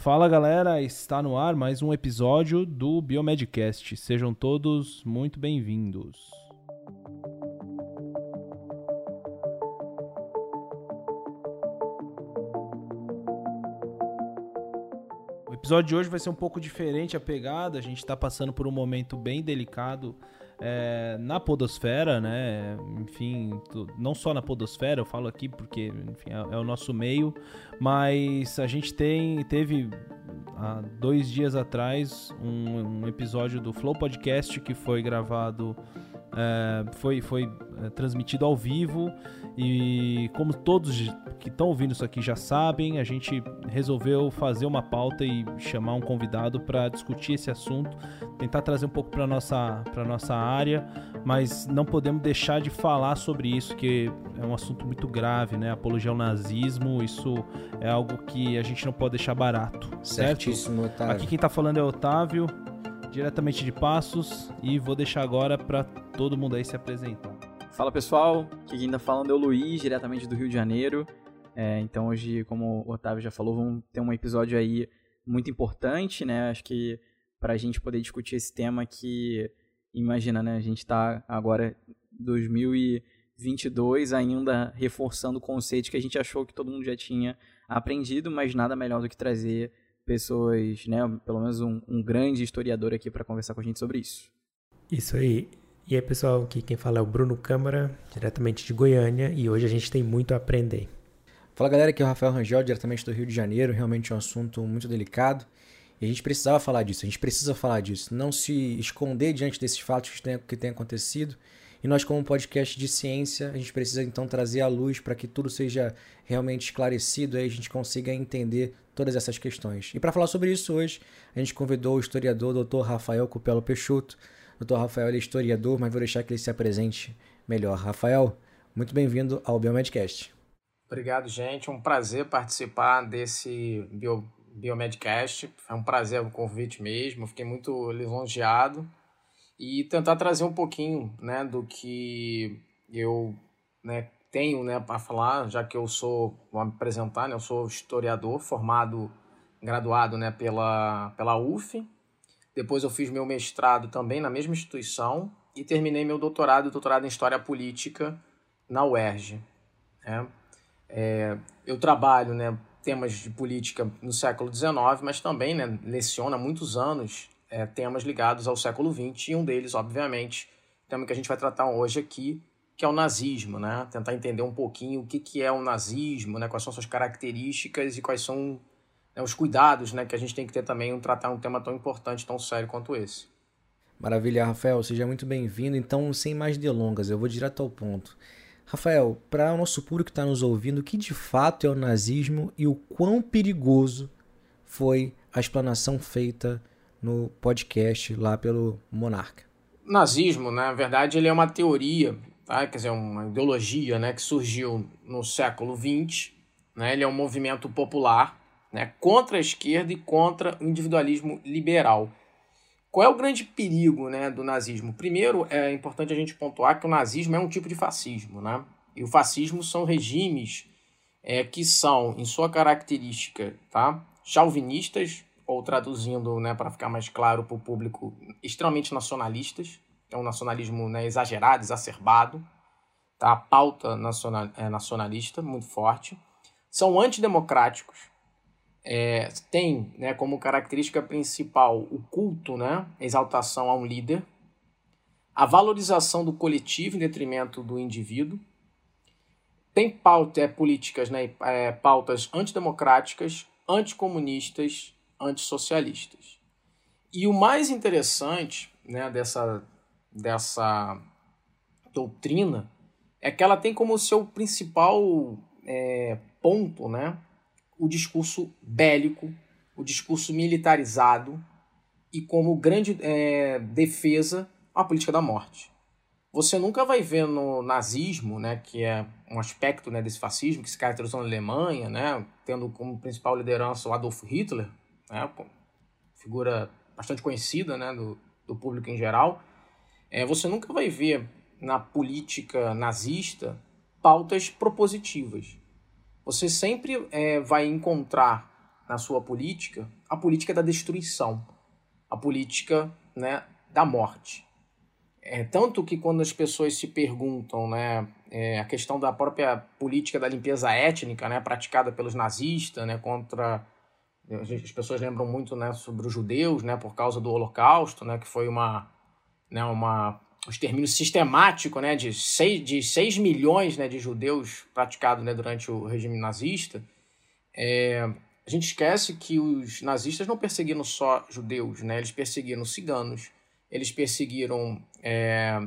Fala galera, está no ar mais um episódio do Biomedcast. Sejam todos muito bem-vindos. O episódio de hoje vai ser um pouco diferente a pegada. A gente está passando por um momento bem delicado é, na podosfera, né? Enfim, não só na podosfera, eu falo aqui porque enfim, é, é, o nosso meio, mas a gente tem teve há dois dias atrás um, um episódio do Flow Podcast que foi gravado, é, foi, foi é, transmitido ao vivo e como todos que estão ouvindo isso aqui já sabem, a gente resolveu fazer uma pauta e chamar um convidado para discutir esse assunto, tentar trazer um pouco para nossa para nossa área, mas não podemos deixar de falar sobre isso que é um assunto muito grave, né? Apologia ao nazismo, isso é algo que a gente não pode deixar barato, certo? Certíssimo, Otávio. Aqui quem está falando é o Otávio, diretamente de Passos, e vou deixar agora para todo mundo aí se apresentar. Fala pessoal, aqui quem tá falando é o Luiz, diretamente do Rio de Janeiro. É, então hoje, como o Otávio já falou, vamos ter um episódio aí muito importante, né? Acho que para a gente poder discutir esse tema que, imagina, né? A gente está agora 2022 ainda reforçando o conceito que a gente achou que todo mundo já tinha aprendido, mas nada melhor do que trazer pessoas, né? Pelo menos um, um grande historiador aqui para conversar com a gente sobre isso. Isso aí. E aí, pessoal, aqui quem fala é o Bruno Câmara, diretamente de Goiânia, e hoje a gente tem muito a aprender. Fala galera, aqui é o Rafael Rangel, diretamente do Rio de Janeiro. Realmente é um assunto muito delicado e a gente precisava falar disso, a gente precisa falar disso. Não se esconder diante desses fatos que têm, que têm acontecido. E nós, como podcast de ciência, a gente precisa então trazer à luz para que tudo seja realmente esclarecido e a gente consiga entender todas essas questões. E para falar sobre isso hoje, a gente convidou o historiador Dr. Rafael Cupelo Peixoto. Dr. Rafael é historiador, mas vou deixar que ele se apresente melhor. Rafael, muito bem-vindo ao Biomedcast. Obrigado, gente. Um prazer participar desse Bio, Biomedcast. Foi um prazer o convite mesmo. Fiquei muito lisonjeado. E tentar trazer um pouquinho né, do que eu né, tenho né, para falar, já que eu sou, vou me apresentar, né, eu sou historiador formado, graduado né, pela, pela UF, depois eu fiz meu mestrado também na mesma instituição e terminei meu doutorado, doutorado em História Política na UERJ. Né? É, eu trabalho né, temas de política no século XIX, mas também né, leciono há muitos anos é, temas ligados ao século XX, e um deles, obviamente, tema que a gente vai tratar hoje aqui, que é o nazismo, né? Tentar entender um pouquinho o que, que é o nazismo, né? quais são suas características e quais são né, os cuidados né, que a gente tem que ter também em tratar um tema tão importante, tão sério quanto esse. Maravilha, Rafael, seja muito bem-vindo. Então, sem mais delongas, eu vou direto ao ponto. Rafael, para o nosso público que está nos ouvindo, o que de fato é o nazismo e o quão perigoso foi a explanação feita no podcast lá pelo Monarca? Nazismo, né, na verdade, ele é uma teoria, tá? quer dizer, uma ideologia né, que surgiu no século XX. Né? Ele é um movimento popular né, contra a esquerda e contra o individualismo liberal. Qual é o grande perigo né, do nazismo? Primeiro, é importante a gente pontuar que o nazismo é um tipo de fascismo. Né? E o fascismo são regimes é, que são, em sua característica, tá, chauvinistas, ou traduzindo né, para ficar mais claro para o público, extremamente nacionalistas. É um nacionalismo né, exagerado, exacerbado. Tá? A pauta nacional, é, nacionalista muito forte. São antidemocráticos é, tem né, como característica principal o culto, né, a exaltação a um líder, a valorização do coletivo em detrimento do indivíduo, tem pauta, é, políticas, né, é, pautas antidemocráticas, anticomunistas, antissocialistas. E o mais interessante né, dessa, dessa doutrina é que ela tem como seu principal é, ponto né, o discurso bélico, o discurso militarizado e como grande é, defesa a política da morte. Você nunca vai ver no nazismo, né, que é um aspecto né, desse fascismo que se caracterizou na Alemanha, né, tendo como principal liderança o Adolf Hitler, né, figura bastante conhecida né, do, do público em geral. É, você nunca vai ver na política nazista pautas propositivas você sempre é, vai encontrar na sua política a política da destruição, a política né, da morte. É, tanto que quando as pessoas se perguntam né, é, a questão da própria política da limpeza étnica né, praticada pelos nazistas né, contra. As pessoas lembram muito né, sobre os judeus né, por causa do Holocausto, né, que foi uma, né, uma o extermínio sistemático né, de 6, de 6 milhões né, de judeus praticado né, durante o regime nazista. É, a gente esquece que os nazistas não perseguiram só judeus, né, eles perseguiram ciganos, eles perseguiram é,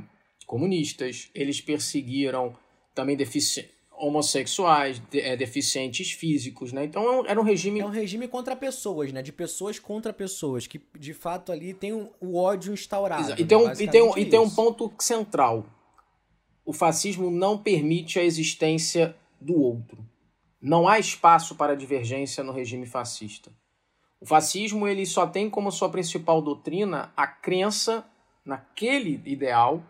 comunistas, eles perseguiram também defici homossexuais, de, é, deficientes físicos, né? Então é era um regime... É um regime contra pessoas, né? De pessoas contra pessoas, que de fato ali tem o um, ódio instaurado. Exato. E, tem um, e, tem um, e tem um ponto central. O fascismo não permite a existência do outro. Não há espaço para divergência no regime fascista. O fascismo ele só tem como sua principal doutrina a crença naquele ideal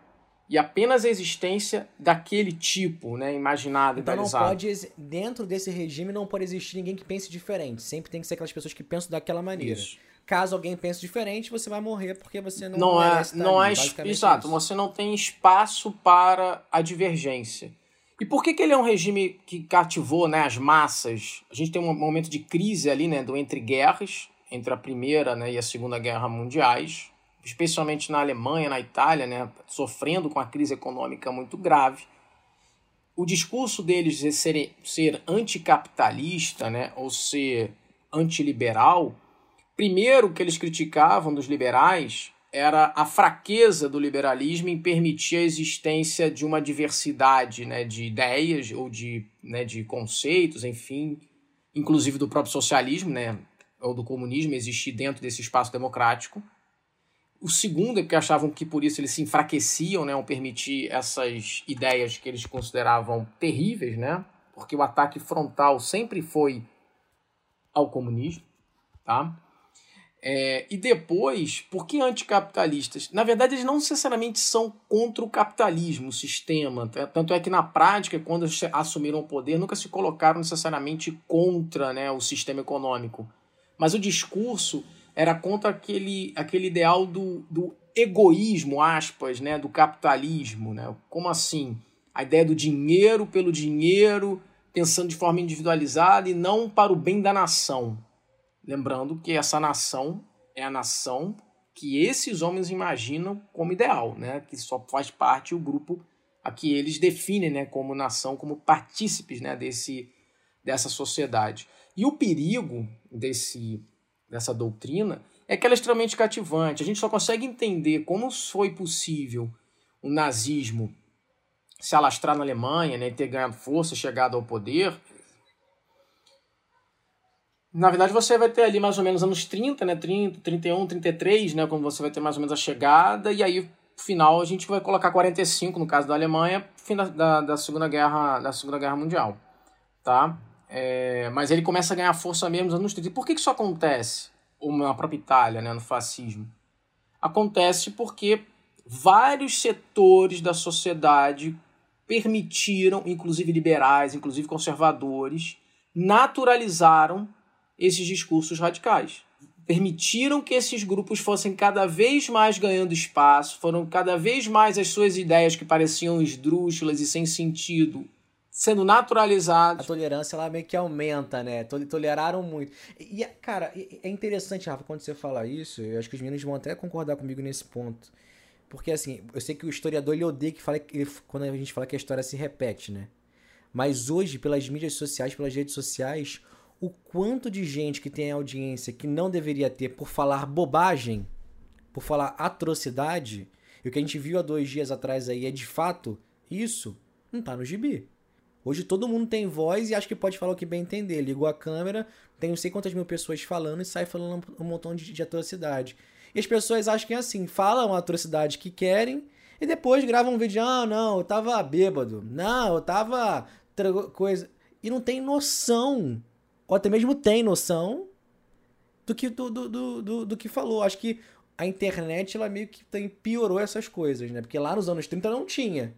e apenas a existência daquele tipo, né, imaginado, então não pode dentro desse regime não pode existir ninguém que pense diferente. Sempre tem que ser aquelas pessoas que pensam daquela maneira. Isso. Caso alguém pense diferente, você vai morrer porque você não não é não é exato. Isso. Você não tem espaço para a divergência. E por que, que ele é um regime que cativou né, as massas? A gente tem um momento de crise ali, né, do entre guerras, entre a primeira né, e a segunda guerra mundiais, especialmente na Alemanha, na Itália, né, sofrendo com a crise econômica muito grave. O discurso deles de ser, ser anticapitalista, né, ou ser antiliberal, primeiro que eles criticavam dos liberais era a fraqueza do liberalismo em permitir a existência de uma diversidade né, de ideias ou de, né, de conceitos, enfim, inclusive do próprio socialismo, né, ou do comunismo existir dentro desse espaço democrático. O segundo é porque achavam que por isso eles se enfraqueciam, né, ao permitir essas ideias que eles consideravam terríveis, né? Porque o ataque frontal sempre foi ao comunismo, tá? É, e depois, por que anticapitalistas? Na verdade, eles não necessariamente são contra o capitalismo, o sistema. Tanto é que, na prática, quando assumiram o poder, nunca se colocaram necessariamente contra né, o sistema econômico. Mas o discurso era contra aquele, aquele ideal do, do egoísmo, aspas, né, do capitalismo. Né? Como assim? A ideia do dinheiro pelo dinheiro, pensando de forma individualizada e não para o bem da nação. Lembrando que essa nação é a nação que esses homens imaginam como ideal, né? que só faz parte o grupo a que eles definem né? como nação, como partícipes né? Desse, dessa sociedade. E o perigo desse dessa doutrina é que ela é extremamente cativante. A gente só consegue entender como foi possível o nazismo se alastrar na Alemanha, né, ter ganhado força, chegado ao poder. Na verdade, você vai ter ali mais ou menos anos 30, né, 30, 31, 33, né, quando você vai ter mais ou menos a chegada, e aí, final, a gente vai colocar 45, no caso da Alemanha, fim da, da, da Segunda Guerra da Segunda Guerra Mundial, tá? É, mas ele começa a ganhar força mesmo nos anos 30. E por que, que isso acontece? Na própria Itália, né, no fascismo. Acontece porque vários setores da sociedade permitiram, inclusive liberais, inclusive conservadores, naturalizaram esses discursos radicais. Permitiram que esses grupos fossem cada vez mais ganhando espaço, foram cada vez mais as suas ideias que pareciam esdrúxulas e sem sentido sendo naturalizados. A tolerância ela meio que aumenta, né? Toleraram muito. E, cara, é interessante, Rafa, quando você fala isso, eu acho que os meninos vão até concordar comigo nesse ponto. Porque, assim, eu sei que o historiador ele odeia que fala ele, quando a gente fala que a história se repete, né? Mas hoje, pelas mídias sociais, pelas redes sociais, o quanto de gente que tem audiência que não deveria ter por falar bobagem, por falar atrocidade, e o que a gente viu há dois dias atrás aí é de fato isso, não tá no gibi. Hoje todo mundo tem voz e acha que pode falar o que bem entender. Ligou a câmera, tem não sei quantas mil pessoas falando e sai falando um montão de, de atrocidade. E as pessoas acham que é assim, falam a atrocidade que querem e depois gravam um vídeo, ah, não, eu tava bêbado. Não, eu tava coisa. E não tem noção, ou até mesmo tem noção do que, do, do, do, do que falou. Acho que a internet, ela meio que piorou essas coisas, né? Porque lá nos anos 30 não tinha.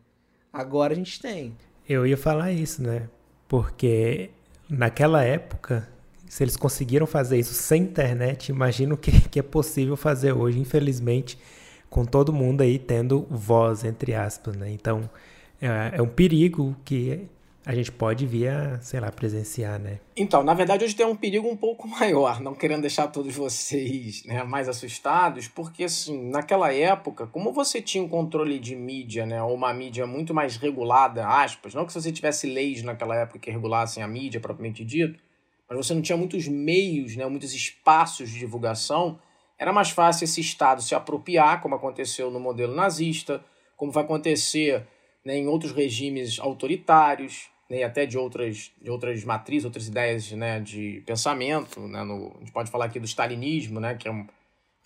Agora a gente tem. Eu ia falar isso, né? Porque naquela época se eles conseguiram fazer isso sem internet, imagino que, que é possível fazer hoje, infelizmente, com todo mundo aí tendo voz, entre aspas, né? Então, é, é um perigo que a gente pode vir a, sei lá, presenciar, né? Então, na verdade, hoje tem um perigo um pouco maior, não querendo deixar todos vocês né, mais assustados, porque, assim, naquela época, como você tinha um controle de mídia, né, ou uma mídia muito mais regulada, aspas, não que se você tivesse leis naquela época que regulassem a mídia propriamente dito, mas você não tinha muitos meios, né, muitos espaços de divulgação, era mais fácil esse Estado se apropriar, como aconteceu no modelo nazista, como vai acontecer né, em outros regimes autoritários, né, e até de outras, de outras matrizes, outras ideias né, de pensamento. Né, no, a gente pode falar aqui do stalinismo, né, que é um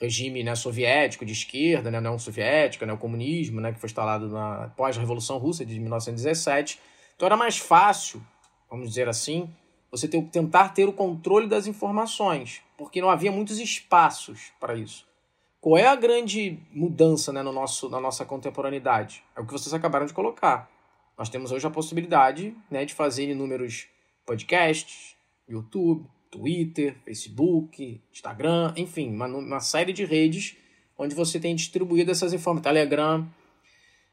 regime né, soviético de esquerda, né, não soviética, né, o comunismo, né, que foi instalado na pós-revolução russa de 1917. Então era mais fácil, vamos dizer assim, você ter, tentar ter o controle das informações, porque não havia muitos espaços para isso. Qual é a grande mudança né, no nosso, na nossa contemporaneidade? É o que vocês acabaram de colocar nós temos hoje a possibilidade né, de fazer inúmeros podcasts, YouTube, Twitter, Facebook, Instagram, enfim, uma, uma série de redes onde você tem distribuído essas informações, Telegram.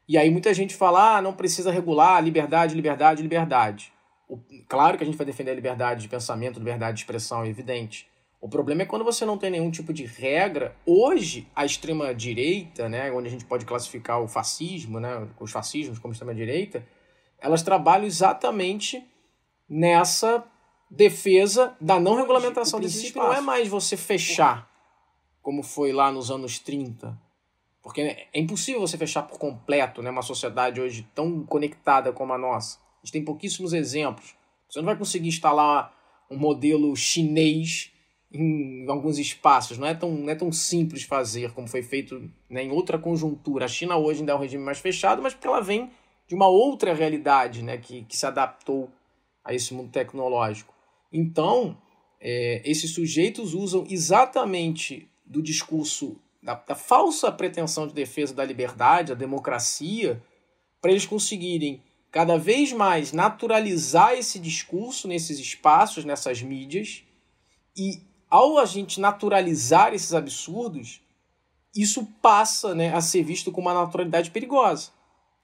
E aí muita gente fala, ah, não precisa regular, liberdade, liberdade, liberdade. O, claro que a gente vai defender a liberdade de pensamento, liberdade de expressão, é evidente. O problema é quando você não tem nenhum tipo de regra. Hoje, a extrema-direita, né, onde a gente pode classificar o fascismo, né, os fascismos como extrema-direita, elas trabalham exatamente nessa defesa da não regulamentação desse espaço. Não é mais você fechar, como foi lá nos anos 30. Porque é impossível você fechar por completo né, uma sociedade hoje tão conectada como a nossa. A gente tem pouquíssimos exemplos. Você não vai conseguir instalar um modelo chinês em alguns espaços. Não é tão, não é tão simples fazer como foi feito né, em outra conjuntura. A China hoje ainda é um regime mais fechado, mas porque ela vem de uma outra realidade né, que, que se adaptou a esse mundo tecnológico. Então, é, esses sujeitos usam exatamente do discurso da, da, falsa pretensão de defesa da liberdade, da democracia, para eles conseguirem cada vez mais naturalizar esse discurso nesses espaços, nessas mídias, e ao a gente naturalizar esses absurdos, isso passa né, a ser visto como uma naturalidade perigosa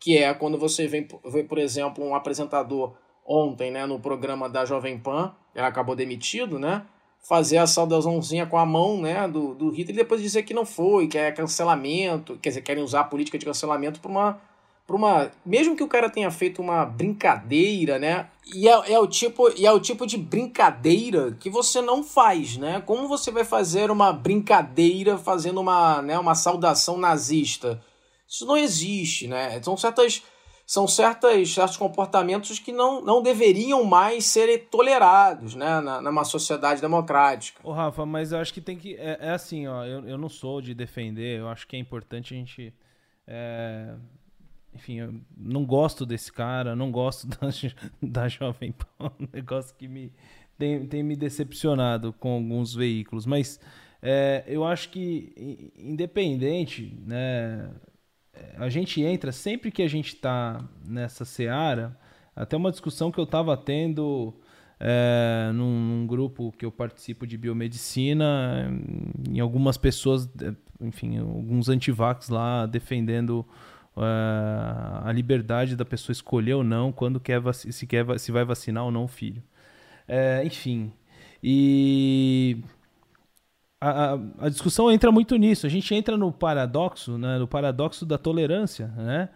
que é quando você vê, por exemplo, um apresentador ontem, né, no programa da Jovem Pan, ele acabou demitido, né, fazer a saudaçãozinha com a mão, né, do, do Hitler e depois dizer que não foi, que é cancelamento, quer dizer, querem usar a política de cancelamento para uma para uma, mesmo que o cara tenha feito uma brincadeira, né? E é, é, o tipo, e é o tipo de brincadeira que você não faz, né? Como você vai fazer uma brincadeira fazendo uma, né, uma saudação nazista? Isso não existe, né? São certas são certas, certos comportamentos que não, não deveriam mais serem tolerados né, na, numa sociedade democrática. Ô, Rafa, mas eu acho que tem que. É, é assim, ó, eu, eu não sou de defender, eu acho que é importante a gente. É, enfim, eu não gosto desse cara, não gosto da, da Jovem Pan, um negócio que me tem, tem me decepcionado com alguns veículos, mas é, eu acho que, independente, né a gente entra, sempre que a gente está nessa seara, até uma discussão que eu estava tendo é, num, num, grupo que eu participo de biomedicina, em algumas pessoas, enfim, alguns antivax lá defendendo é, a liberdade da pessoa escolher ou não quando quer se, quer, se vai vacinar ou não o filho. É, enfim, e a, a, discussão entra muito nisso. A gente entra no paradoxo, né, no paradoxo da tolerância, né?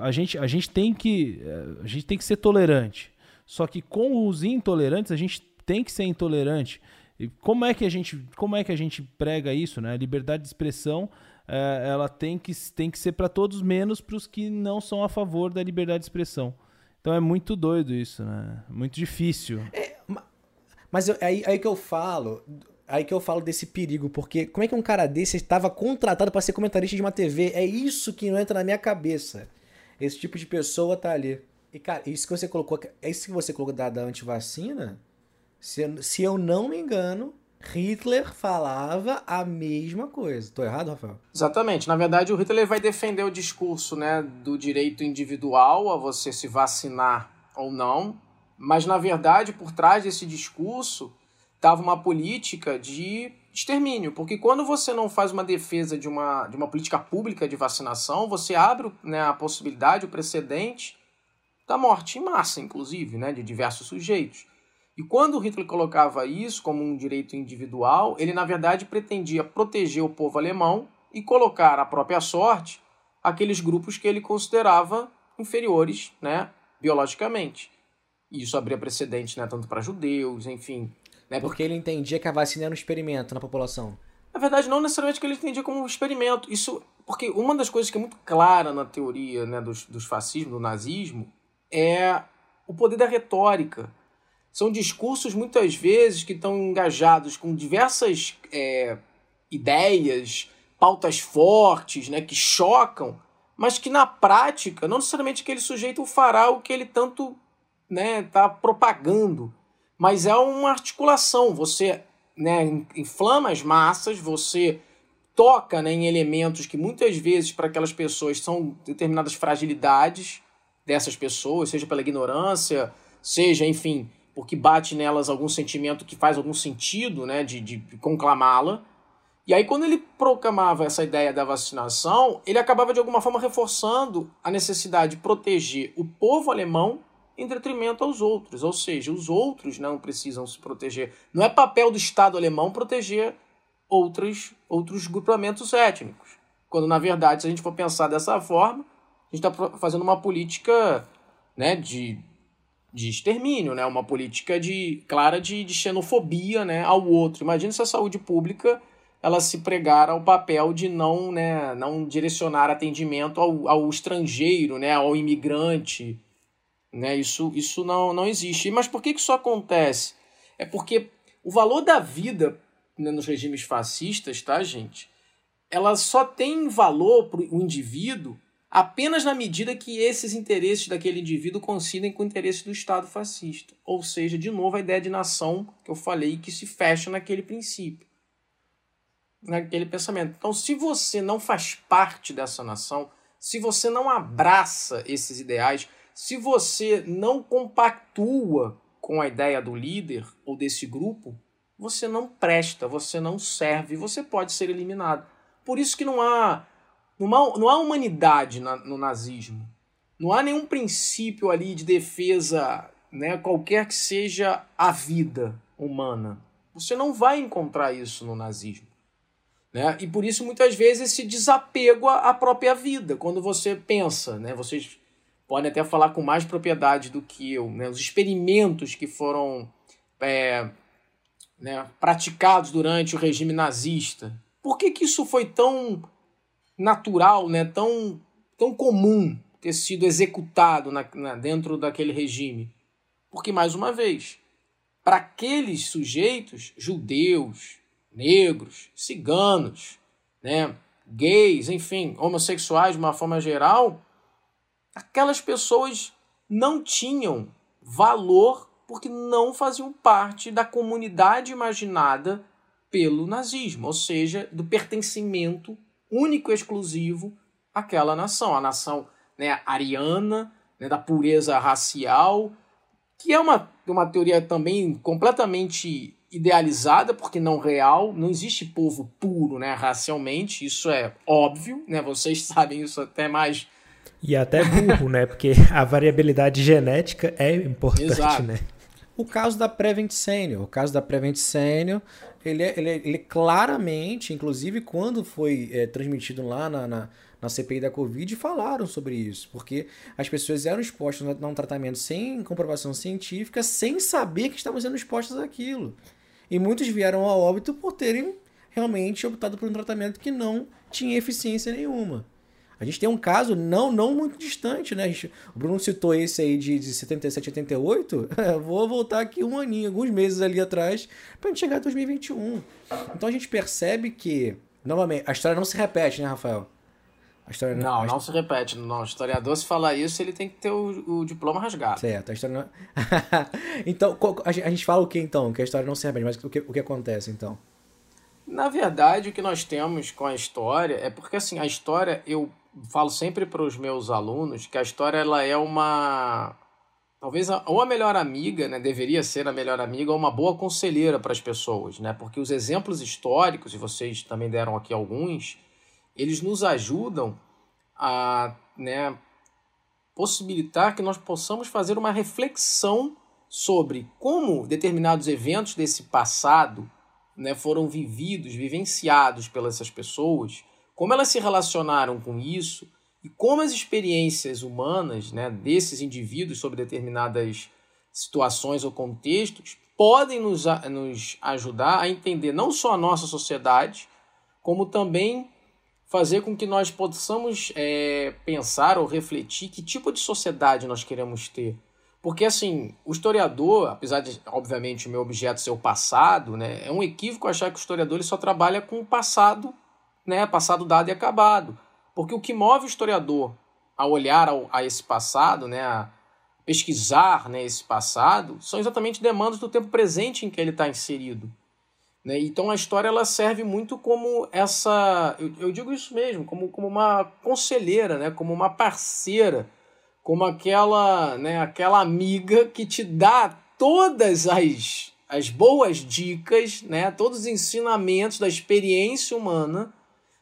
A gente, a gente tem que eh, a gente tem que ser tolerante. Só que com os intolerantes a gente tem que ser intolerante. E como é que a gente como é que a gente prega isso, né? A liberdade de expressão é, ela tem que, tem que ser para todos menos para os que não são a favor da liberdade de expressão. Então é muito doido isso, né? Muito difícil. É, mas eu, aí, aí que eu falo, Aí que eu falo desse perigo, porque como é que um cara desse estava contratado para ser comentarista de uma TV? É isso que não entra na minha cabeça. Esse tipo de pessoa tá ali. E, cara, isso que você colocou, é isso que você colocou da, da antivacina? Se, se eu não me engano, Hitler falava a mesma coisa. Tô errado, Rafael? Exatamente. Na verdade, o Hitler vai defender o discurso né, do direito individual a você se vacinar ou não. Mas, na verdade, por trás desse discurso estava uma política de extermínio, porque quando você não faz uma defesa de uma, de uma política pública de vacinação, você abre né, a possibilidade, o precedente da morte em massa, inclusive, né, de diversos sujeitos. E quando Hitler colocava isso como um direito individual, ele na verdade pretendia proteger o povo alemão e colocar à própria sorte aqueles grupos que ele considerava inferiores, né, biologicamente. Isso abria precedente, né, tanto para judeus, enfim. Né, porque ele entendia que a vacina era um experimento na população. Na verdade, não necessariamente que ele entendia como um experimento. Isso, porque uma das coisas que é muito clara na teoria né, dos, dos fascismos, do nazismo, é o poder da retórica. São discursos, muitas vezes, que estão engajados com diversas é, ideias, pautas fortes, né, que chocam, mas que na prática, não necessariamente aquele sujeito fará o que ele tanto está né, tá propagando, mas é uma articulação. Você né, inflama as massas, você toca né, em elementos que muitas vezes para aquelas pessoas são determinadas fragilidades dessas pessoas, seja pela ignorância, seja, enfim, porque bate nelas algum sentimento que faz algum sentido né, de, de conclamá-la. E aí, quando ele proclamava essa ideia da vacinação, ele acabava de alguma forma reforçando a necessidade de proteger o povo alemão em detrimento aos outros. Ou seja, os outros não precisam se proteger. Não é papel do Estado alemão proteger outros, outros grupamentos étnicos. Quando, na verdade, se a gente for pensar dessa forma, a gente está fazendo uma política né, de de extermínio, né? Uma política de clara de, de xenofobia, né, ao outro. Imagina se a saúde pública ela se pregar ao papel de não, né, não direcionar atendimento ao, ao estrangeiro, né, ao imigrante, né? Isso, isso não, não existe. Mas por que, que isso acontece? É porque o valor da vida né, nos regimes fascistas, tá, gente? Ela só tem valor para o indivíduo apenas na medida que esses interesses daquele indivíduo coincidem com o interesse do Estado fascista. Ou seja, de novo, a ideia de nação que eu falei que se fecha naquele princípio, naquele pensamento. Então, se você não faz parte dessa nação, se você não abraça esses ideais, se você não compactua com a ideia do líder ou desse grupo, você não presta, você não serve, você pode ser eliminado. Por isso que não há não há, humanidade no nazismo. Não há nenhum princípio ali de defesa, né, qualquer que seja a vida humana. Você não vai encontrar isso no nazismo. Né? E por isso, muitas vezes, esse desapego à própria vida. Quando você pensa, né, vocês podem até falar com mais propriedade do que eu, né, os experimentos que foram é, né, praticados durante o regime nazista. Por que, que isso foi tão natural, né, tão, tão comum ter sido executado na, na, dentro daquele regime. Porque, mais uma vez, para aqueles sujeitos, judeus, negros, ciganos, né, gays, enfim, homossexuais de uma forma geral, aquelas pessoas não tinham valor porque não faziam parte da comunidade imaginada pelo nazismo, ou seja, do pertencimento único e exclusivo àquela nação, a nação né, ariana, né, da pureza racial, que é uma, uma teoria também completamente idealizada, porque não real, não existe povo puro né, racialmente, isso é óbvio, né, vocês sabem isso até mais. E até burro, né? Porque a variabilidade genética é importante, Exato. né? O caso da Prevent Senior. O caso da Prevent Senior, ele, é, ele, é, ele claramente, inclusive quando foi é, transmitido lá na, na, na, CPI da Covid, falaram sobre isso. Porque as pessoas eram expostas a um tratamento sem comprovação científica, sem saber que estavam sendo expostas àquilo. E muitos vieram a óbito por terem realmente optado por um tratamento que não tinha eficiência nenhuma. A gente tem um caso não, não muito distante, né? Gente, o Bruno citou esse aí de, de 77, 88. Vou voltar aqui um aninho, alguns meses ali atrás, para a gente chegar a 2021. Então a gente percebe que, novamente, a história não se repete, né, Rafael? A história não, não, não se repete. Não, o historiador, se falar isso, ele tem que ter o, o diploma rasgado. Certo, a história não... então, a gente fala o que então? Que a história não se repete, mas o que, o que acontece então? Na verdade, o que nós temos com a história é porque, assim, a história, eu falo sempre para os meus alunos que a história ela é uma talvez a, ou a melhor amiga, né, deveria ser a melhor amiga ou uma boa conselheira para as pessoas, né? Porque os exemplos históricos, e vocês também deram aqui alguns, eles nos ajudam a, né, possibilitar que nós possamos fazer uma reflexão sobre como determinados eventos desse passado né, foram vividos, vivenciados pelas essas pessoas, como elas se relacionaram com isso e como as experiências humanas né, desses indivíduos sobre determinadas situações ou contextos podem nos, nos ajudar a entender não só a nossa sociedade, como também fazer com que nós possamos é, pensar ou refletir que tipo de sociedade nós queremos ter. Porque, assim, o historiador, apesar de, obviamente, o meu objeto ser o passado, né, é um equívoco achar que o historiador ele só trabalha com o passado, né, passado dado e acabado. Porque o que move o historiador a olhar ao, a esse passado, né, a pesquisar né, esse passado, são exatamente demandas do tempo presente em que ele está inserido. Né? Então a história ela serve muito como essa, eu, eu digo isso mesmo, como, como uma conselheira, né, como uma parceira, como aquela, né, aquela amiga que te dá todas as, as boas dicas, né, todos os ensinamentos da experiência humana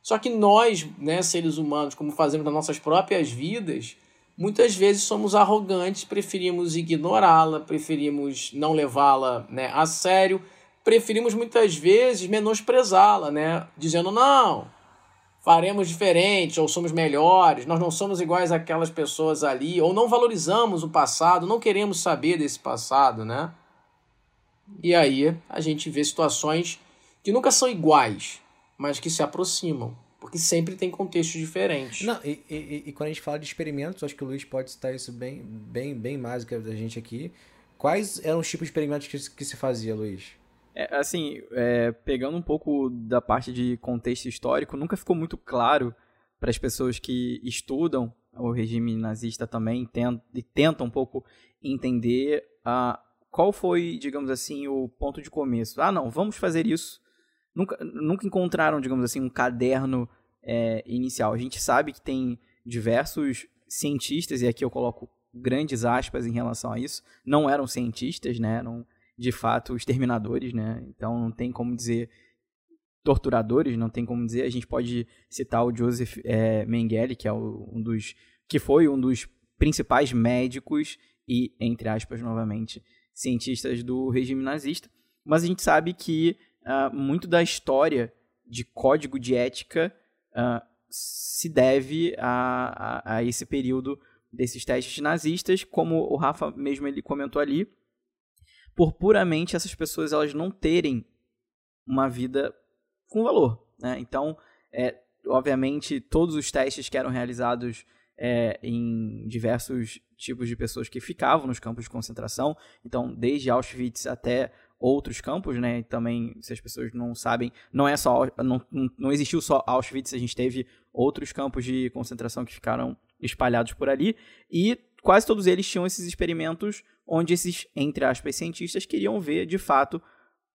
só que nós, né, seres humanos, como fazemos nas nossas próprias vidas, muitas vezes somos arrogantes, preferimos ignorá-la, preferimos não levá-la né, a sério, preferimos muitas vezes menosprezá-la, né, dizendo não, faremos diferente, ou somos melhores, nós não somos iguais àquelas pessoas ali, ou não valorizamos o passado, não queremos saber desse passado, né? E aí a gente vê situações que nunca são iguais, mas que se aproximam. Porque sempre tem contextos diferentes. Não, e, e, e, quando a gente fala de experimentos, acho que o Luiz pode citar isso bem, bem, bem mais do que a gente aqui. Quais eram os tipos de experimentos que, que se fazia, Luiz? É, assim, é, pegando um pouco da parte de contexto histórico, nunca ficou muito claro para as pessoas que estudam o regime nazista também e tentam um pouco entender a, qual foi, digamos assim, o ponto de começo. Ah, não, vamos fazer isso nunca, nunca encontraram, digamos assim, um caderno é, inicial. A gente sabe que tem diversos cientistas, e aqui eu coloco grandes aspas em relação a isso, não eram cientistas, né? Eram, de fato, exterminadores, né? Então não tem como dizer torturadores, não tem como dizer. A gente pode citar o Joseph é, Mengele, que é um dos que foi um dos principais médicos e, entre aspas, novamente, cientistas do regime nazista. Mas a gente sabe que uh, muito da história de código de ética uh, se deve a, a, a, esse período desses testes nazistas, como o Rafa mesmo ele comentou ali, por puramente essas pessoas elas não terem uma vida com valor. Né? Então, é, obviamente, todos os testes que eram realizados é, em diversos tipos de pessoas que ficavam nos campos de concentração, então desde Auschwitz até outros campos, né? E também, se as pessoas não sabem, não é só não, não existiu só Auschwitz, a gente teve outros campos de concentração que ficaram espalhados por ali e quase todos eles tinham esses experimentos onde esses entre aspas cientistas queriam ver de fato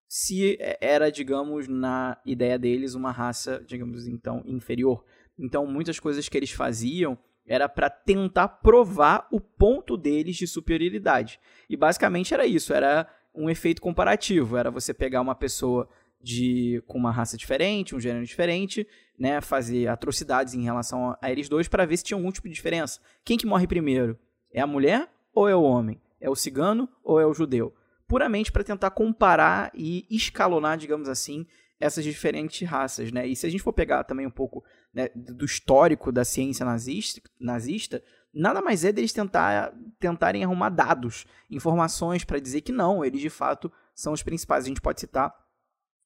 se era, digamos, na ideia deles uma raça, digamos então, inferior. Então, muitas coisas que eles faziam era para tentar provar o ponto deles de superioridade. E basicamente era isso, era um efeito comparativo. Era você pegar uma pessoa de com uma raça diferente, um gênero diferente, né, fazer atrocidades em relação a eles dois para ver se tinha algum tipo de diferença. Quem que morre primeiro? É a mulher ou é o homem? É o cigano ou é o judeu? Puramente para tentar comparar e escalonar, digamos assim, essas diferentes raças, né? E se a gente for pegar também um pouco né, do histórico da ciência nazista, nazista nada mais é deles tentar, tentarem arrumar dados, informações para dizer que não, eles de fato são os principais. A gente pode citar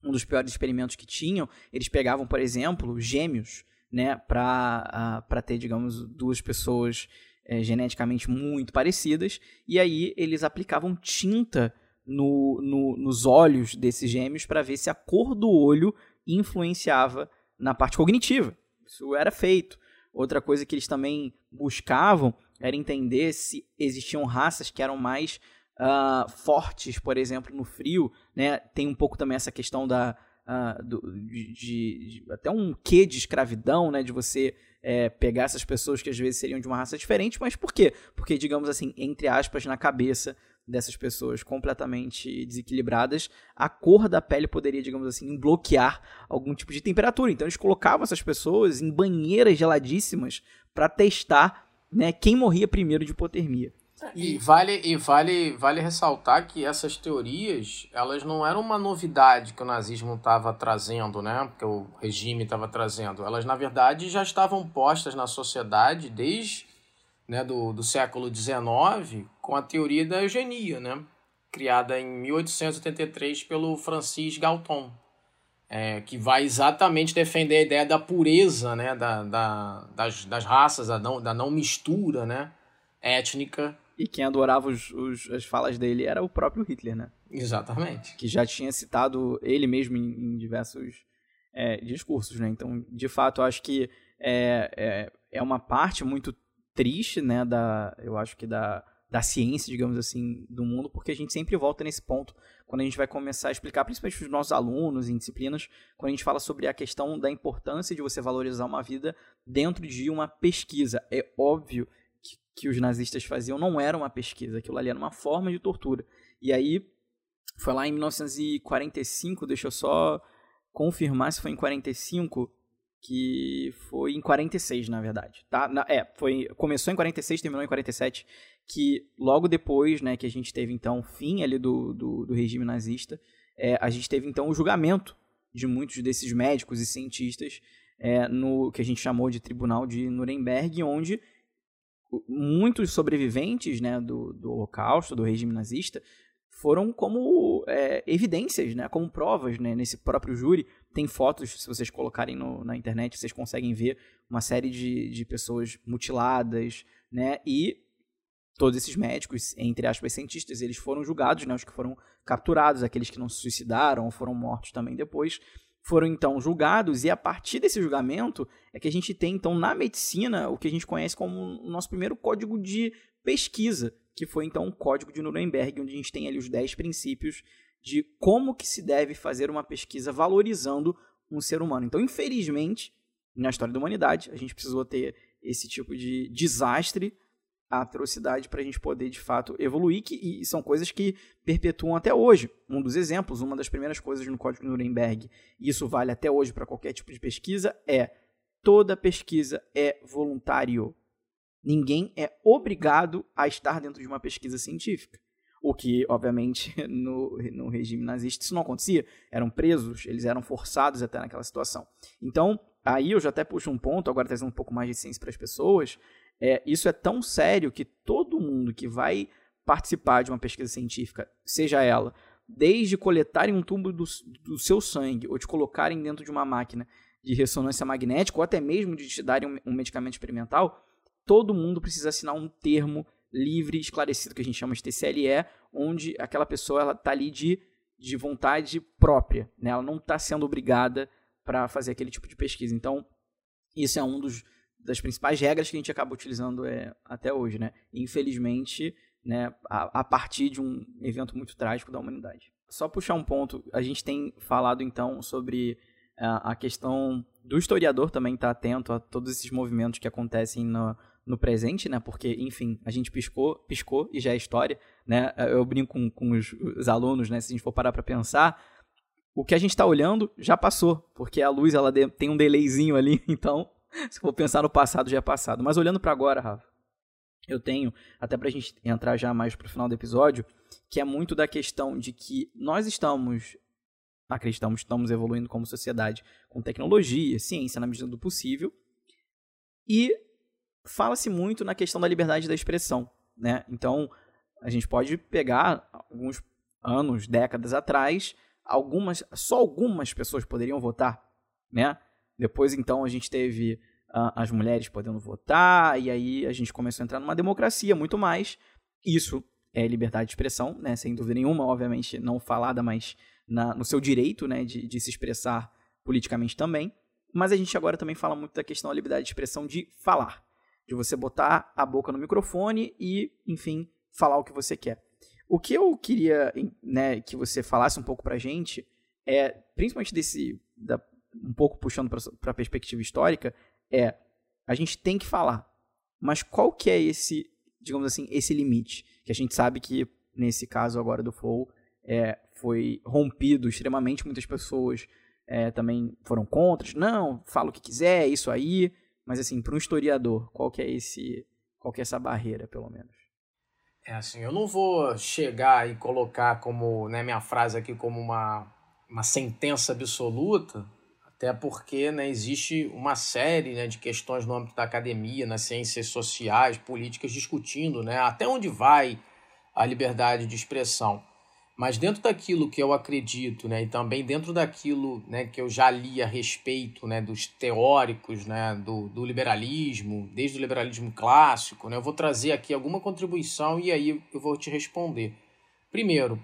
um dos piores experimentos que tinham, eles pegavam, por exemplo, gêmeos, né, para uh, ter, digamos, duas pessoas é, geneticamente muito parecidas, e aí eles aplicavam tinta no, no, nos olhos desses gêmeos para ver se a cor do olho influenciava na parte cognitiva. Isso era feito. Outra coisa que eles também buscavam era entender se existiam raças que eram mais uh, fortes, por exemplo, no frio. Né? Tem um pouco também essa questão da, uh, do, de, de, até um quê de escravidão, né? De você é, pegar essas pessoas que às vezes seriam de uma raça diferente, mas por quê? Porque, digamos assim, entre aspas, na cabeça dessas pessoas completamente desequilibradas, a cor da pele poderia, digamos assim, bloquear algum tipo de temperatura. Então eles colocavam essas pessoas em banheiras geladíssimas para testar né, quem morria primeiro de hipotermia. E vale, e vale, vale ressaltar que essas teorias, elas não eram uma novidade que o nazismo estava trazendo, né? Que o regime estava trazendo. Elas, na verdade, já estavam postas na sociedade desde né, do, do século XIX com a teoria da eugenia, né? Criada em 1883 pelo Francis Galton. É, que vai exatamente defender a ideia da pureza né, da, da, das, das raças, da não, da não mistura né, étnica e quem adorava os, os, as falas dele era o próprio Hitler, né? Exatamente. Que já tinha citado ele mesmo em, em diversos é, discursos, né? Então, de fato, eu acho que é, é, é uma parte muito triste, né? Da, eu acho que da, da ciência, digamos assim, do mundo, porque a gente sempre volta nesse ponto quando a gente vai começar a explicar, principalmente para os nossos alunos em disciplinas, quando a gente fala sobre a questão da importância de você valorizar uma vida dentro de uma pesquisa. É óbvio que os nazistas faziam não era uma pesquisa, aquilo ali era uma forma de tortura. E aí, foi lá em 1945, deixa eu só confirmar se foi em 45, que foi em 46, na verdade. Tá? Na, é, foi, começou em 46, terminou em 47, que logo depois, né, que a gente teve então o fim ali do, do, do regime nazista, é, a gente teve então o julgamento de muitos desses médicos e cientistas é, no que a gente chamou de Tribunal de Nuremberg, onde muitos sobreviventes né, do, do Holocausto, do regime nazista, foram como é, evidências, né, como provas né, nesse próprio júri. Tem fotos, se vocês colocarem no, na internet, vocês conseguem ver uma série de, de pessoas mutiladas, né, e todos esses médicos, entre aspas, cientistas, eles foram julgados, né, os que foram capturados, aqueles que não se suicidaram ou foram mortos também depois, foram então julgados, e a partir desse julgamento é que a gente tem então na medicina o que a gente conhece como o nosso primeiro código de pesquisa, que foi então o Código de Nuremberg, onde a gente tem ali os 10 princípios de como que se deve fazer uma pesquisa valorizando um ser humano. Então, infelizmente, na história da humanidade, a gente precisou ter esse tipo de desastre atrocidade para a gente poder de fato evoluir, que, e são coisas que perpetuam até hoje. Um dos exemplos, uma das primeiras coisas no Código de Nuremberg, e isso vale até hoje para qualquer tipo de pesquisa, é toda pesquisa é voluntário. Ninguém é obrigado a estar dentro de uma pesquisa científica. O que, obviamente, no, no regime nazista isso não acontecia. Eram presos, eles eram forçados até naquela situação. Então, aí eu já até puxo um ponto, agora trazendo um pouco mais de ciência para as pessoas, é, isso é tão sério que todo mundo que vai participar de uma pesquisa científica, seja ela desde coletarem um tubo do, do seu sangue ou te colocarem dentro de uma máquina de ressonância magnética ou até mesmo de te darem um, um medicamento experimental, todo mundo precisa assinar um termo livre, esclarecido, que a gente chama de TCLE, onde aquela pessoa está ali de, de vontade própria, né? ela não está sendo obrigada para fazer aquele tipo de pesquisa. Então, isso é um dos, das principais regras que a gente acaba utilizando é, até hoje, né? Infelizmente, né, a, a, partir de um evento muito trágico da humanidade. Só puxar um ponto, a gente tem falado então sobre a, a questão do historiador também estar tá atento a todos esses movimentos que acontecem no, no presente, né? Porque, enfim, a gente piscou, piscou e já é história, né? Eu brinco com, com os, os alunos, né? Se a gente for parar para pensar, o que a gente está olhando já passou, porque a luz ela tem um delayzinho ali, então se for pensar no passado, já é passado. Mas olhando para agora, Rafa, eu tenho, até para a gente entrar já mais para o final do episódio, que é muito da questão de que nós estamos, acreditamos, estamos evoluindo como sociedade com tecnologia, ciência na medida do possível, e fala-se muito na questão da liberdade da expressão, né? Então, a gente pode pegar alguns anos, décadas atrás, algumas, só algumas pessoas poderiam votar, né? Depois, então, a gente teve uh, as mulheres podendo votar, e aí a gente começou a entrar numa democracia muito mais. Isso é liberdade de expressão, né? Sem dúvida nenhuma, obviamente não falada, mas na, no seu direito né? de, de se expressar politicamente também. Mas a gente agora também fala muito da questão da liberdade de expressão de falar. De você botar a boca no microfone e, enfim, falar o que você quer. O que eu queria né, que você falasse um pouco pra gente é, principalmente desse, da, um pouco puxando para a perspectiva histórica, é a gente tem que falar, mas qual que é esse, digamos assim, esse limite? Que a gente sabe que nesse caso agora do Flow é, foi rompido extremamente, muitas pessoas é, também foram contra, não, fala o que quiser, isso aí, mas assim, para um historiador, qual que é esse, qual que é essa barreira, pelo menos? É assim, eu não vou chegar e colocar como, né, minha frase aqui como uma, uma sentença absoluta, até porque né, existe uma série né, de questões no âmbito da academia, nas ciências sociais, políticas, discutindo né, até onde vai a liberdade de expressão. Mas dentro daquilo que eu acredito, né, e também dentro daquilo né, que eu já li a respeito né, dos teóricos né, do, do liberalismo, desde o liberalismo clássico, né, eu vou trazer aqui alguma contribuição e aí eu vou te responder. Primeiro,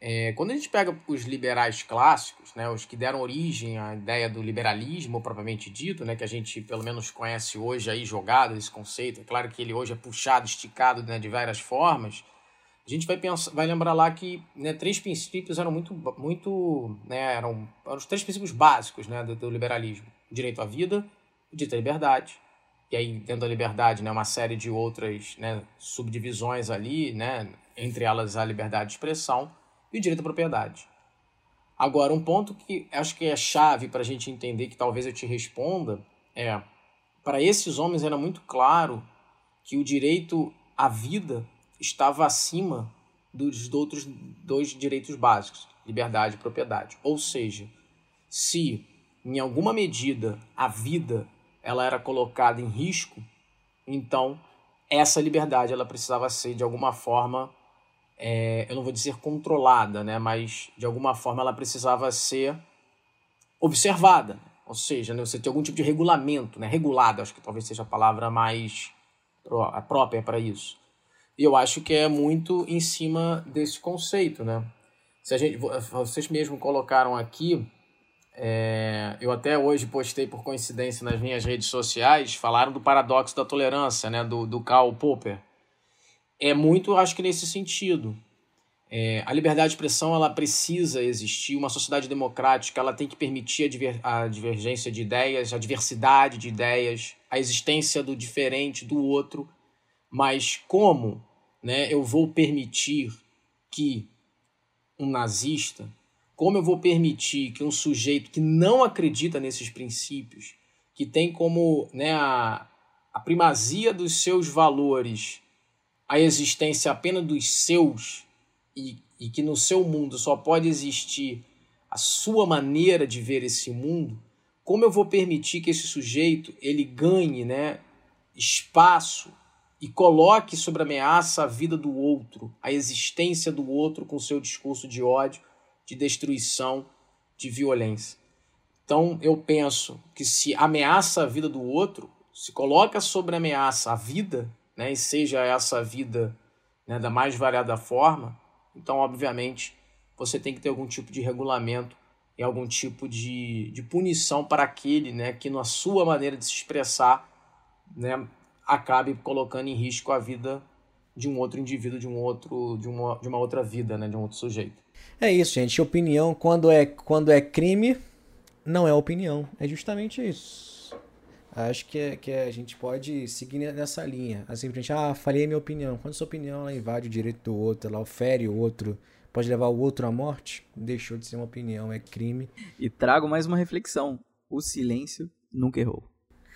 é, quando a gente pega os liberais clássicos, né, os que deram origem à ideia do liberalismo propriamente dito, né, que a gente pelo menos conhece hoje aí jogado esse conceito, é claro que ele hoje é puxado, esticado né, de várias formas, a gente vai pensar, vai lembrar lá que né, três princípios eram muito, muito, né, eram, eram os três princípios básicos, né, do, do, liberalismo: o direito à vida, o direito à liberdade, e aí dentro da liberdade, né, uma série de outras, né, subdivisões ali, né, entre elas a liberdade de expressão e o direito à propriedade. Agora, um ponto que acho que é chave para a gente entender que talvez eu te responda é, para esses homens era muito claro que o direito à vida estava acima dos outros dois direitos básicos, liberdade e propriedade. Ou seja, se em alguma medida a vida ela era colocada em risco, então essa liberdade ela precisava ser de alguma forma, é, eu não vou dizer controlada, né, mas de alguma forma ela precisava ser observada. Ou seja, né, você tem algum tipo de regulamento, né, regulado, acho que talvez seja a palavra mais própria para isso. E eu acho que é muito em cima desse conceito, né? Se a gente, vocês mesmo colocaram aqui, é, eu até hoje postei por coincidência nas minhas redes sociais, falaram do paradoxo da tolerância, né? Do, do Karl Popper. É muito, acho que nesse sentido. É, a liberdade de expressão ela precisa existir. Uma sociedade democrática ela tem que permitir a, diver, a divergência de ideias, a diversidade de ideias, a existência do diferente, do outro. Mas como né, eu vou permitir que um nazista, como eu vou permitir que um sujeito que não acredita nesses princípios, que tem como né, a, a primazia dos seus valores a existência apenas dos seus e, e que no seu mundo só pode existir a sua maneira de ver esse mundo, como eu vou permitir que esse sujeito ele ganhe né, espaço e coloque sobre ameaça a vida do outro, a existência do outro com seu discurso de ódio, de destruição, de violência. Então eu penso que se ameaça a vida do outro, se coloca sobre ameaça a vida, né, e seja essa vida né, da mais variada forma, então obviamente você tem que ter algum tipo de regulamento e algum tipo de, de punição para aquele né, que na sua maneira de se expressar né, acabe colocando em risco a vida de um outro indivíduo, de um outro, de uma, de uma outra vida, né, de um outro sujeito. É isso, gente. Opinião quando é quando é crime não é opinião, é justamente isso. Acho que, é, que é, a gente pode seguir nessa linha. Assim, a gente, ah, falei a minha opinião. Quando sua opinião ela invade o direito do outro, ela ofere o outro, pode levar o outro à morte, deixou de ser uma opinião, é crime. E trago mais uma reflexão. O silêncio nunca errou.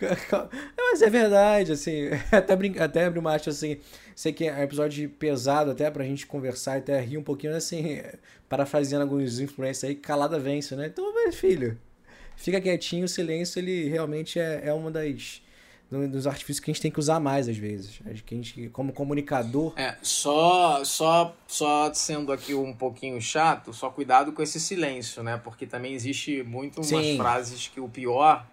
Mas é verdade, assim, até, brinca, até abrir uma assim, sei que é um episódio pesado até pra gente conversar e até rir um pouquinho, assim, parafraseando alguns influências aí, calada vence, né? Então, meu filho, fica quietinho, o silêncio, ele realmente é, é uma das dos artifícios que a gente tem que usar mais às vezes. Acho que a gente, como comunicador. É, só, só, só sendo aqui um pouquinho chato, só cuidado com esse silêncio, né? Porque também existe muito umas Sim. frases que o pior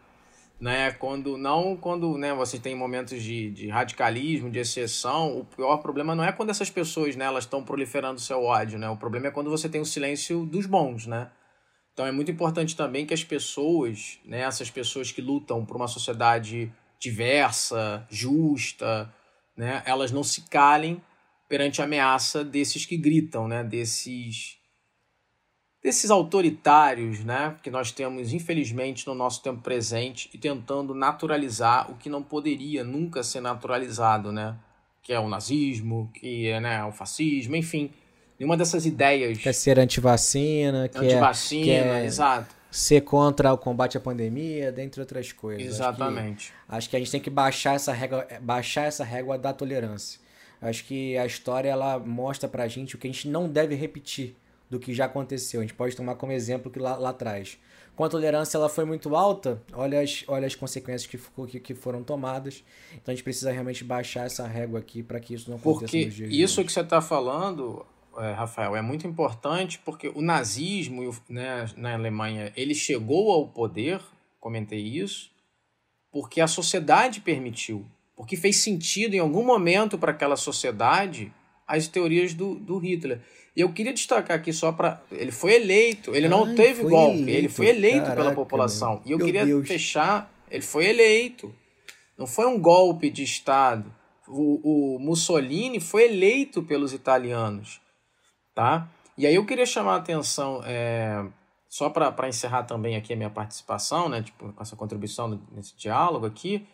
né? Quando não quando né, você tem momentos de, de radicalismo, de exceção, o pior problema não é quando essas pessoas né, elas estão proliferando seu ódio, né? O problema é quando você tem o silêncio dos bons, né? Então é muito importante também que as pessoas, né, essas pessoas que lutam por uma sociedade diversa, justa, né, elas não se calem perante a ameaça desses que gritam, né, desses desses autoritários, né, que nós temos infelizmente no nosso tempo presente e tentando naturalizar o que não poderia nunca ser naturalizado, né, que é o nazismo, que é, né, o fascismo, enfim, nenhuma dessas ideias. Quer ser antivacina, que antivacina, é, que é exato. Ser contra o combate à pandemia, dentre outras coisas. Exatamente. Acho que, acho que a gente tem que baixar essa régua, baixar essa régua da tolerância. Acho que a história ela mostra pra gente o que a gente não deve repetir do que já aconteceu. A gente pode tomar como exemplo que lá, lá atrás. Com a tolerância ela foi muito alta, olha as, olha as consequências que, que, que foram tomadas. Então a gente precisa realmente baixar essa régua aqui para que isso não aconteça porque nos dias isso que você está falando, é, Rafael, é muito importante porque o nazismo né, na Alemanha ele chegou ao poder, comentei isso, porque a sociedade permitiu, porque fez sentido em algum momento para aquela sociedade as teorias do, do Hitler. E eu queria destacar aqui só para. Ele foi eleito, ele não Ai, teve golpe, eleito. ele foi eleito Caraca, pela população. Meu. E eu Meu queria Deus. fechar: ele foi eleito. Não foi um golpe de Estado. O, o Mussolini foi eleito pelos italianos. Tá? E aí eu queria chamar a atenção, é, só para encerrar também aqui a minha participação, né, tipo, com essa contribuição nesse diálogo aqui,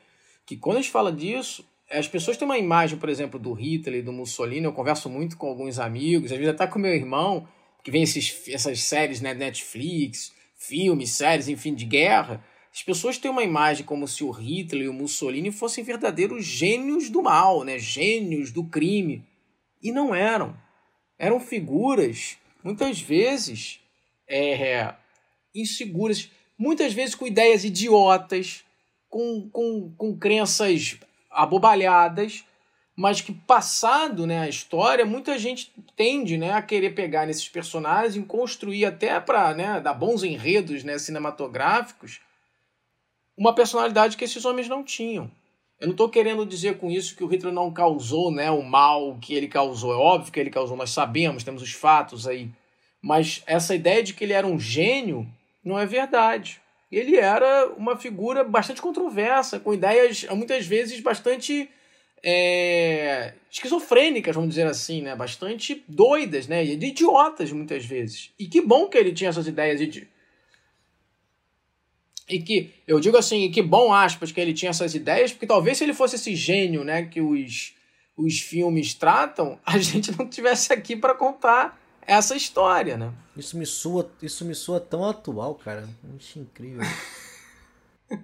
que quando a gente fala disso, as pessoas têm uma imagem, por exemplo, do Hitler e do Mussolini. Eu converso muito com alguns amigos, às vezes até com meu irmão, que vem esses, essas séries, né, Netflix, filmes, séries, enfim, de guerra. As pessoas têm uma imagem como se o Hitler e o Mussolini fossem verdadeiros gênios do mal, né, gênios do crime. E não eram. Eram figuras, muitas vezes, é, inseguras, muitas vezes com ideias idiotas, com, com, com crenças abobalhadas, mas que passado né, a história, muita gente tende né, a querer pegar nesses personagens e construir até para né, dar bons enredos né, cinematográficos uma personalidade que esses homens não tinham. Eu não estou querendo dizer com isso que o Hitler não causou né, o mal que ele causou. É óbvio que ele causou, nós sabemos, temos os fatos aí. Mas essa ideia de que ele era um gênio não é verdade ele era uma figura bastante controversa, com ideias muitas vezes bastante é, esquizofrênicas, vamos dizer assim, né? Bastante doidas, né? E idiotas muitas vezes. E que bom que ele tinha essas ideias de e que eu digo assim, que bom aspas que ele tinha essas ideias, porque talvez se ele fosse esse gênio, né, que os os filmes tratam, a gente não tivesse aqui para contar essa história, né? Isso me soa, isso me soa tão atual, cara. Isso incrível.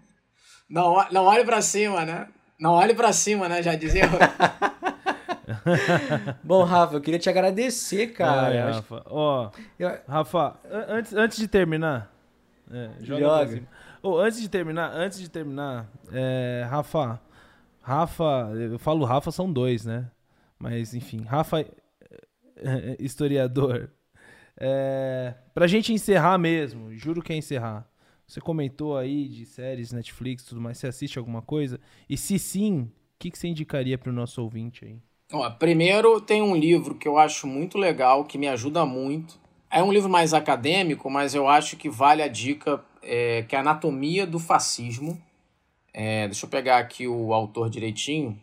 não, não olhe para cima, né? Não olhe para cima, né? Já dizia. Bom, Rafa, eu queria te agradecer, cara. Ai, Rafa, ó, eu... Rafa, antes, antes de terminar, é, joga, joga. Oh, antes de terminar, antes de terminar, é, Rafa, Rafa, eu falo Rafa são dois, né? Mas enfim, Rafa historiador. É, pra gente encerrar mesmo, juro que é encerrar. Você comentou aí de séries, Netflix tudo mais. Você assiste alguma coisa? E se sim, o que, que você indicaria para o nosso ouvinte aí? Ó, primeiro, tem um livro que eu acho muito legal, que me ajuda muito. É um livro mais acadêmico, mas eu acho que vale a dica, é, que é Anatomia do Fascismo. É, deixa eu pegar aqui o autor direitinho,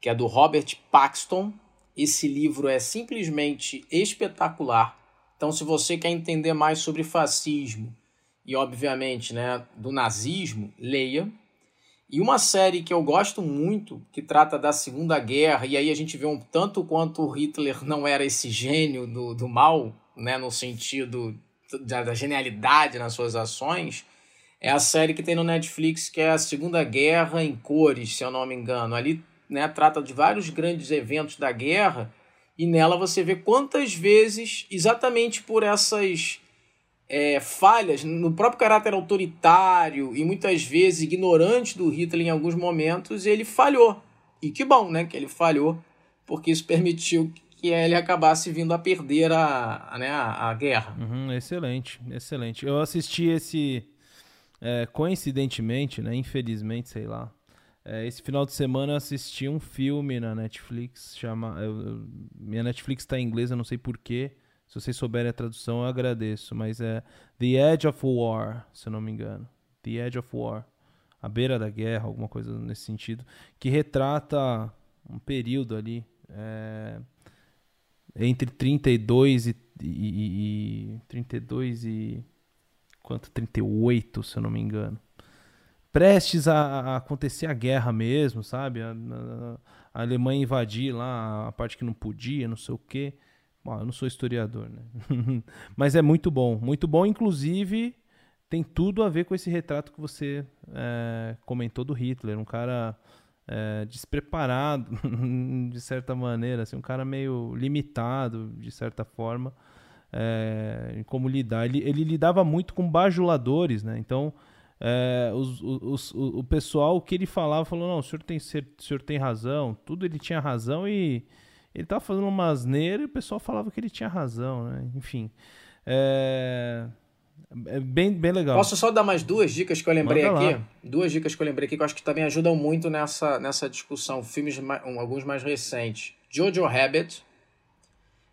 que é do Robert Paxton. Esse livro é simplesmente espetacular. Então, se você quer entender mais sobre fascismo e, obviamente, né, do nazismo, leia. E uma série que eu gosto muito, que trata da Segunda Guerra, e aí a gente vê um tanto quanto o Hitler não era esse gênio do, do mal, né, no sentido da, da genialidade nas suas ações, é a série que tem no Netflix, que é a Segunda Guerra em cores, se eu não me engano. Ali né, trata de vários grandes eventos da guerra, e nela você vê quantas vezes, exatamente por essas é, falhas, no próprio caráter autoritário e muitas vezes ignorante do Hitler em alguns momentos, ele falhou. E que bom né, que ele falhou, porque isso permitiu que ele acabasse vindo a perder a, a né, a, guerra. Uhum, excelente, excelente. Eu assisti esse, é, coincidentemente, né, infelizmente, sei lá, é, esse final de semana eu assisti um filme na Netflix, chama. Eu, minha Netflix está em inglês, eu não sei porquê. Se vocês souberem a tradução, eu agradeço. Mas é The Edge of War, se eu não me engano. The Edge of War. A beira da guerra, alguma coisa nesse sentido. Que retrata um período ali. É, entre 32 e, e, e 32 e quanto 38, se eu não me engano. Prestes a, acontecer a guerra mesmo, sabe? A, a, a, Alemanha invadir lá a parte que não podia, não sei o quê. Bom, eu não sou historiador, né? Mas é muito bom, muito bom. Inclusive, tem tudo a ver com esse retrato que você é, comentou do Hitler, um cara é, despreparado, de certa maneira, assim, um cara meio limitado, de certa forma, é, em como lidar. Ele, ele, lidava muito com bajuladores, né? Então, é, os, os, o, o pessoal, o que ele falava, falou, não, o senhor tem, o senhor tem razão, tudo ele tinha razão e ele estava fazendo uma asneira e o pessoal falava que ele tinha razão, né? Enfim, é... É bem, bem legal. Posso só dar mais duas dicas que eu lembrei Manda aqui? Lá. Duas dicas que eu lembrei aqui que eu acho que também ajudam muito nessa, nessa discussão. Filmes, alguns mais recentes. Jojo Rabbit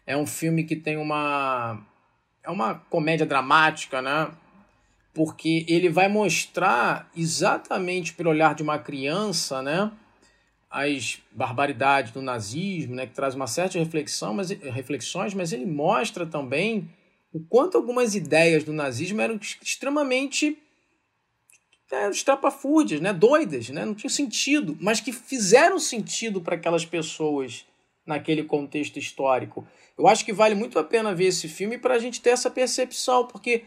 é um filme que tem uma. É uma comédia dramática, né? Porque ele vai mostrar exatamente pelo olhar de uma criança, né? As barbaridades do nazismo, né? Que traz uma certa reflexão, mas, reflexões, mas ele mostra também o quanto algumas ideias do nazismo eram extremamente é, estrapafúrdias, né? doidas, né? não tinham sentido, mas que fizeram sentido para aquelas pessoas naquele contexto histórico. Eu acho que vale muito a pena ver esse filme para a gente ter essa percepção, porque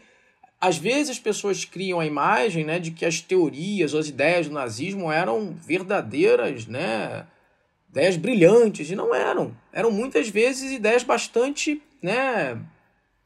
às vezes as pessoas criam a imagem né, de que as teorias ou as ideias do nazismo eram verdadeiras, né, ideias brilhantes, e não eram. Eram muitas vezes ideias bastante né,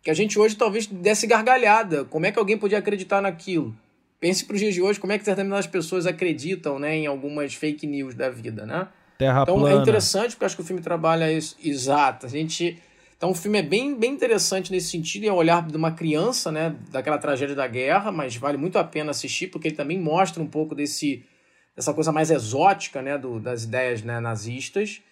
que a gente hoje talvez desse gargalhada. Como é que alguém podia acreditar naquilo? Pense para os dias de hoje, como é que determinadas pessoas acreditam né, em algumas fake news da vida, né? Terra então plana. é interessante porque acho que o filme trabalha isso. Exato. A gente. Então o filme é bem, bem interessante nesse sentido, é o olhar de uma criança, né? Daquela tragédia da guerra, mas vale muito a pena assistir, porque ele também mostra um pouco desse, dessa coisa mais exótica, né? Do, das ideias né, nazistas.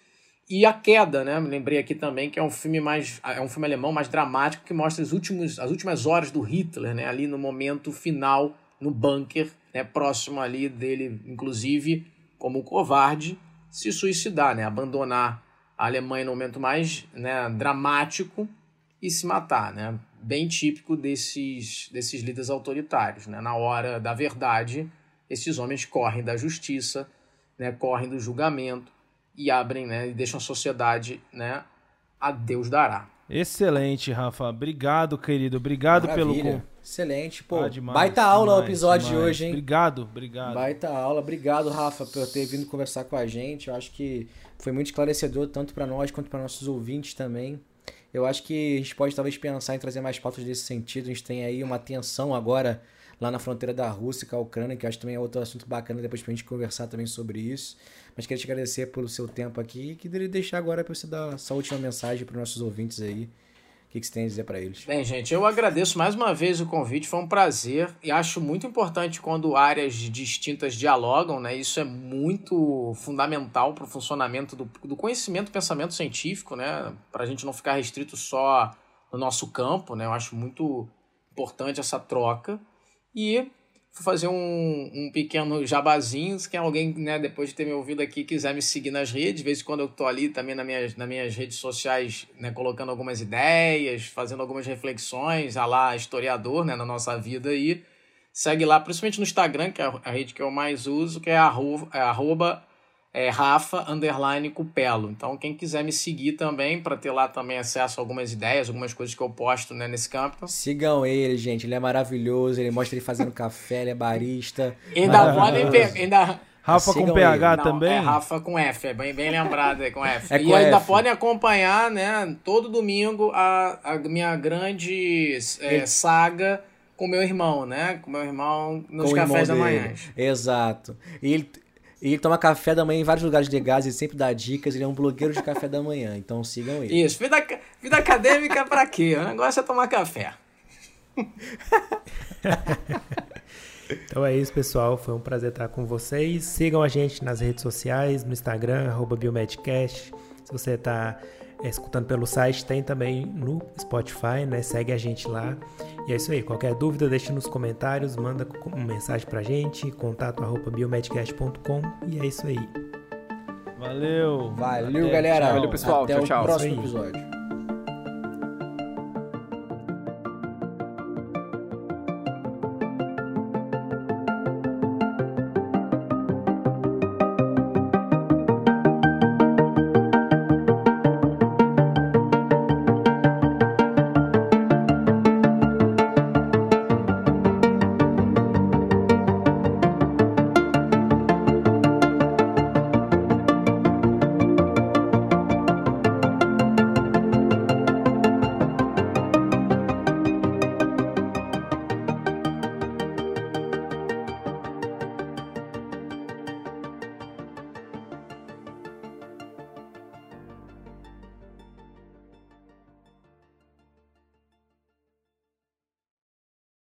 E A Queda, né? Me lembrei aqui também que é um filme mais é um filme alemão mais dramático que mostra os últimos, as últimas horas do Hitler, né? Ali no momento final no bunker, né? Próximo ali dele, inclusive, como covarde, se suicidar, né? Abandonar a Alemanha no momento mais né, dramático e se matar, né? Bem típico desses, desses líderes autoritários, né? Na hora da verdade, esses homens correm da justiça, né? Correm do julgamento e abrem, né, e deixam a sociedade, né, a Deus dará. Excelente, Rafa. Obrigado, querido. Obrigado Maravilha. pelo. Excelente, pô. Ah, demais, baita demais, aula o episódio demais. de hoje, hein? Obrigado, obrigado. Baita aula. Obrigado, Rafa, por ter vindo conversar com a gente. Eu acho que foi muito esclarecedor, tanto para nós quanto para nossos ouvintes também. Eu acho que a gente pode talvez pensar em trazer mais pautas desse sentido. A gente tem aí uma tensão agora lá na fronteira da Rússia com a Ucrânia, que acho também é outro assunto bacana depois pra gente conversar também sobre isso. Mas queria te agradecer pelo seu tempo aqui e queria deixar agora para você dar essa última mensagem para os nossos ouvintes aí. O que, que você tem a dizer para eles? Bem, gente, eu agradeço mais uma vez o convite, foi um prazer e acho muito importante quando áreas distintas dialogam, né? Isso é muito fundamental para o funcionamento do, do conhecimento pensamento científico, né? Para a gente não ficar restrito só no nosso campo, né? Eu acho muito importante essa troca. E Vou fazer um, um pequeno jabazinho. Se alguém, né, depois de ter me ouvido aqui, quiser me seguir nas redes, de vez em quando eu tô ali também nas minhas, nas minhas redes sociais, né, colocando algumas ideias, fazendo algumas reflexões, a lá historiador, né, na nossa vida aí. Segue lá, principalmente no Instagram, que é a rede que eu mais uso, que é arroba, é arroba é Rafa underline Cupelo. Então, quem quiser me seguir também, para ter lá também acesso a algumas ideias, algumas coisas que eu posto né, nesse campo. Sigam ele, gente. Ele é maravilhoso. Ele mostra ele fazendo café, ele é barista. Ainda podem ainda Rafa Sigam com PH Não, também? É Rafa com F, é bem, bem lembrado, é com F. É e com ainda F. podem acompanhar, né, todo domingo a, a minha grande é, saga com meu irmão, né? Com meu irmão nos com cafés da manhã. Exato. E ele, e ele toma café da manhã em vários lugares legais, ele sempre dá dicas, ele é um blogueiro de café da manhã, então sigam ele. Isso, vida, vida acadêmica pra quê? O negócio é tomar café. então é isso, pessoal. Foi um prazer estar com vocês. Sigam a gente nas redes sociais, no Instagram, Biomedcast. Se você está é, escutando pelo site, tem também no Spotify, né? Segue a gente lá. E é isso aí. Qualquer dúvida, deixa nos comentários, manda uma mensagem pra gente, contato arroba biomedcast.com e é isso aí. Valeu. Valeu, galera. Valeu, pessoal. Até tchau, o tchau. próximo episódio.